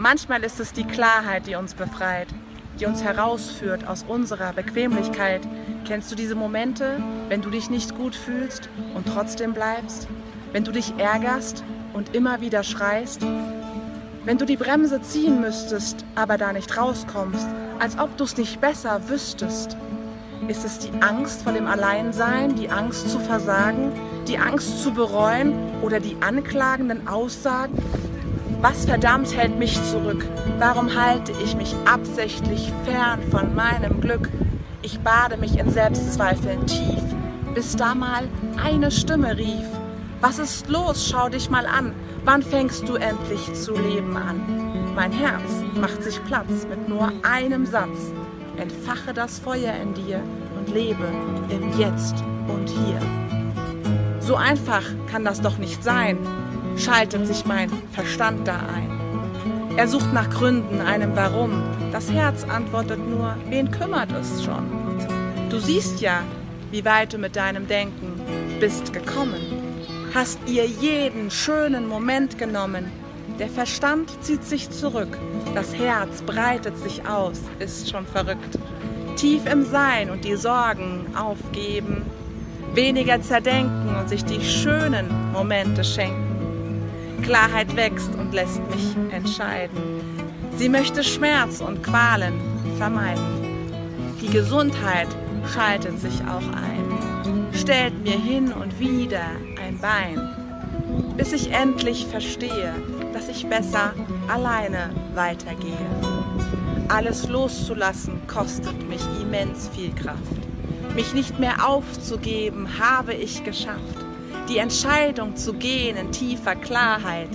Manchmal ist es die Klarheit, die uns befreit, die uns herausführt aus unserer Bequemlichkeit. Kennst du diese Momente, wenn du dich nicht gut fühlst und trotzdem bleibst? Wenn du dich ärgerst und immer wieder schreist? Wenn du die Bremse ziehen müsstest, aber da nicht rauskommst, als ob du es nicht besser wüsstest? Ist es die Angst vor dem Alleinsein, die Angst zu versagen, die Angst zu bereuen oder die anklagenden Aussagen? Was verdammt hält mich zurück? Warum halte ich mich absichtlich fern von meinem Glück? Ich bade mich in Selbstzweifeln tief, bis da mal eine Stimme rief. Was ist los? Schau dich mal an. Wann fängst du endlich zu leben an? Mein Herz macht sich Platz mit nur einem Satz. Entfache das Feuer in dir und lebe im Jetzt und hier. So einfach kann das doch nicht sein, schaltet sich mein Verstand da ein. Er sucht nach Gründen, einem Warum. Das Herz antwortet nur, wen kümmert es schon? Du siehst ja, wie weit du mit deinem Denken bist gekommen. Hast ihr jeden schönen Moment genommen. Der Verstand zieht sich zurück, das Herz breitet sich aus, ist schon verrückt. Tief im Sein und die Sorgen aufgeben, weniger zerdenken und sich die schönen Momente schenken. Klarheit wächst und lässt mich entscheiden. Sie möchte Schmerz und Qualen vermeiden. Die Gesundheit schaltet sich auch ein, stellt mir hin und wieder ein Bein, bis ich endlich verstehe, dass ich besser alleine weitergehe. Alles loszulassen kostet mich immens viel Kraft. Mich nicht mehr aufzugeben, habe ich geschafft die Entscheidung zu gehen in tiefer Klarheit.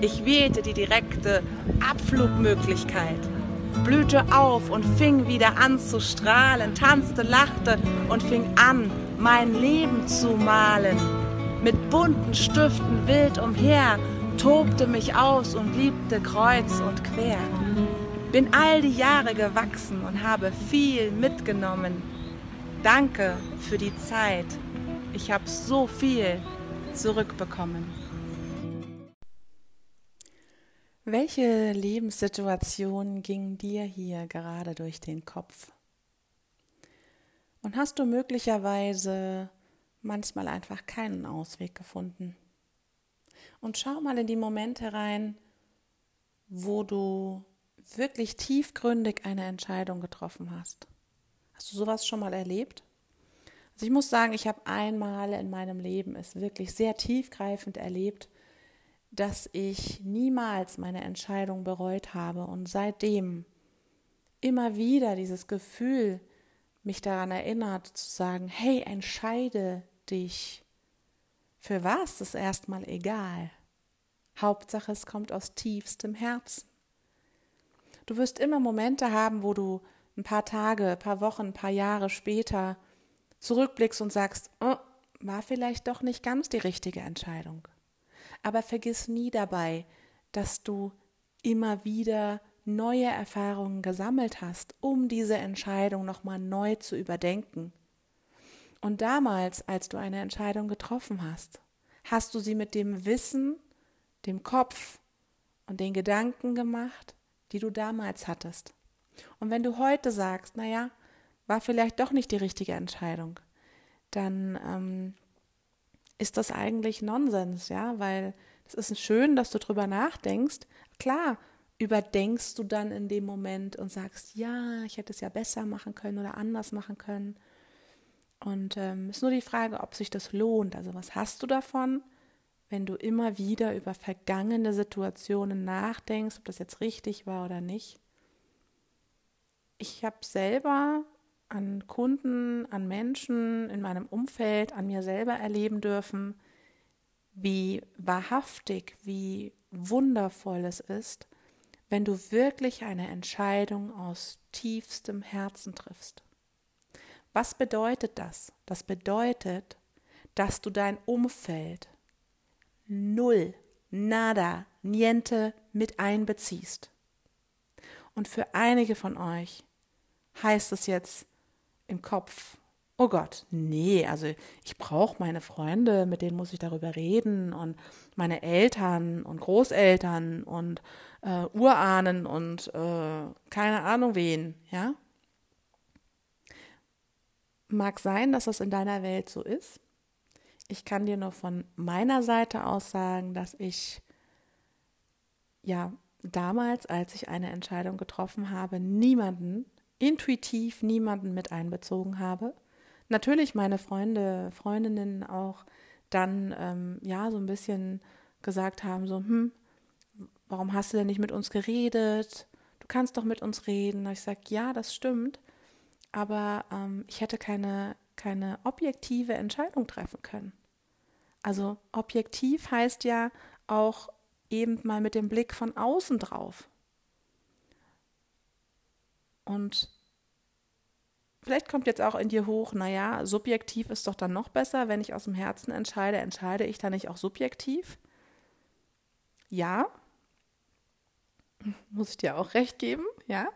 Ich wählte die direkte Abflugmöglichkeit, blühte auf und fing wieder an zu strahlen, tanzte, lachte und fing an, mein Leben zu malen. Mit bunten Stiften wild umher, tobte mich aus und liebte kreuz und quer. Bin all die Jahre gewachsen und habe viel mitgenommen. Danke für die Zeit. Ich habe so viel zurückbekommen. Welche Lebenssituation ging dir hier gerade durch den Kopf? Und hast du möglicherweise manchmal einfach keinen Ausweg gefunden? Und schau mal in die Momente rein, wo du wirklich tiefgründig eine Entscheidung getroffen hast. Hast du sowas schon mal erlebt? Also ich muss sagen, ich habe einmal in meinem Leben es wirklich sehr tiefgreifend erlebt, dass ich niemals meine Entscheidung bereut habe und seitdem immer wieder dieses Gefühl mich daran erinnert zu sagen, hey, entscheide dich. Für was ist erstmal egal. Hauptsache, es kommt aus tiefstem Herzen. Du wirst immer Momente haben, wo du ein paar Tage, ein paar Wochen, ein paar Jahre später zurückblickst und sagst, oh, war vielleicht doch nicht ganz die richtige Entscheidung. Aber vergiss nie dabei, dass du immer wieder neue Erfahrungen gesammelt hast, um diese Entscheidung nochmal neu zu überdenken. Und damals, als du eine Entscheidung getroffen hast, hast du sie mit dem Wissen, dem Kopf und den Gedanken gemacht, die du damals hattest. Und wenn du heute sagst, naja, war vielleicht doch nicht die richtige Entscheidung, dann ähm, ist das eigentlich Nonsens, ja, weil es ist schön, dass du drüber nachdenkst. Klar, überdenkst du dann in dem Moment und sagst, ja, ich hätte es ja besser machen können oder anders machen können. Und ähm, ist nur die Frage, ob sich das lohnt. Also was hast du davon, wenn du immer wieder über vergangene Situationen nachdenkst, ob das jetzt richtig war oder nicht? Ich habe selber an Kunden, an Menschen in meinem Umfeld, an mir selber erleben dürfen, wie wahrhaftig, wie wundervoll es ist, wenn du wirklich eine Entscheidung aus tiefstem Herzen triffst. Was bedeutet das? Das bedeutet, dass du dein Umfeld null, nada, niente mit einbeziehst. Und für einige von euch heißt es jetzt, im Kopf oh Gott, nee, also ich brauche meine Freunde, mit denen muss ich darüber reden und meine Eltern und Großeltern und äh, Urahnen und äh, keine Ahnung wen, ja. Mag sein, dass das in deiner Welt so ist. Ich kann dir nur von meiner Seite aus sagen, dass ich ja damals, als ich eine Entscheidung getroffen habe, niemanden, intuitiv niemanden mit einbezogen habe. Natürlich meine Freunde, Freundinnen auch dann ähm, ja so ein bisschen gesagt haben, so, hm, warum hast du denn nicht mit uns geredet? Du kannst doch mit uns reden. Und ich sage, ja, das stimmt, aber ähm, ich hätte keine, keine objektive Entscheidung treffen können. Also objektiv heißt ja auch eben mal mit dem Blick von außen drauf. Und vielleicht kommt jetzt auch in dir hoch, naja, subjektiv ist doch dann noch besser, wenn ich aus dem Herzen entscheide, entscheide ich dann nicht auch subjektiv? Ja, muss ich dir auch recht geben, ja.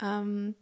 Ähm,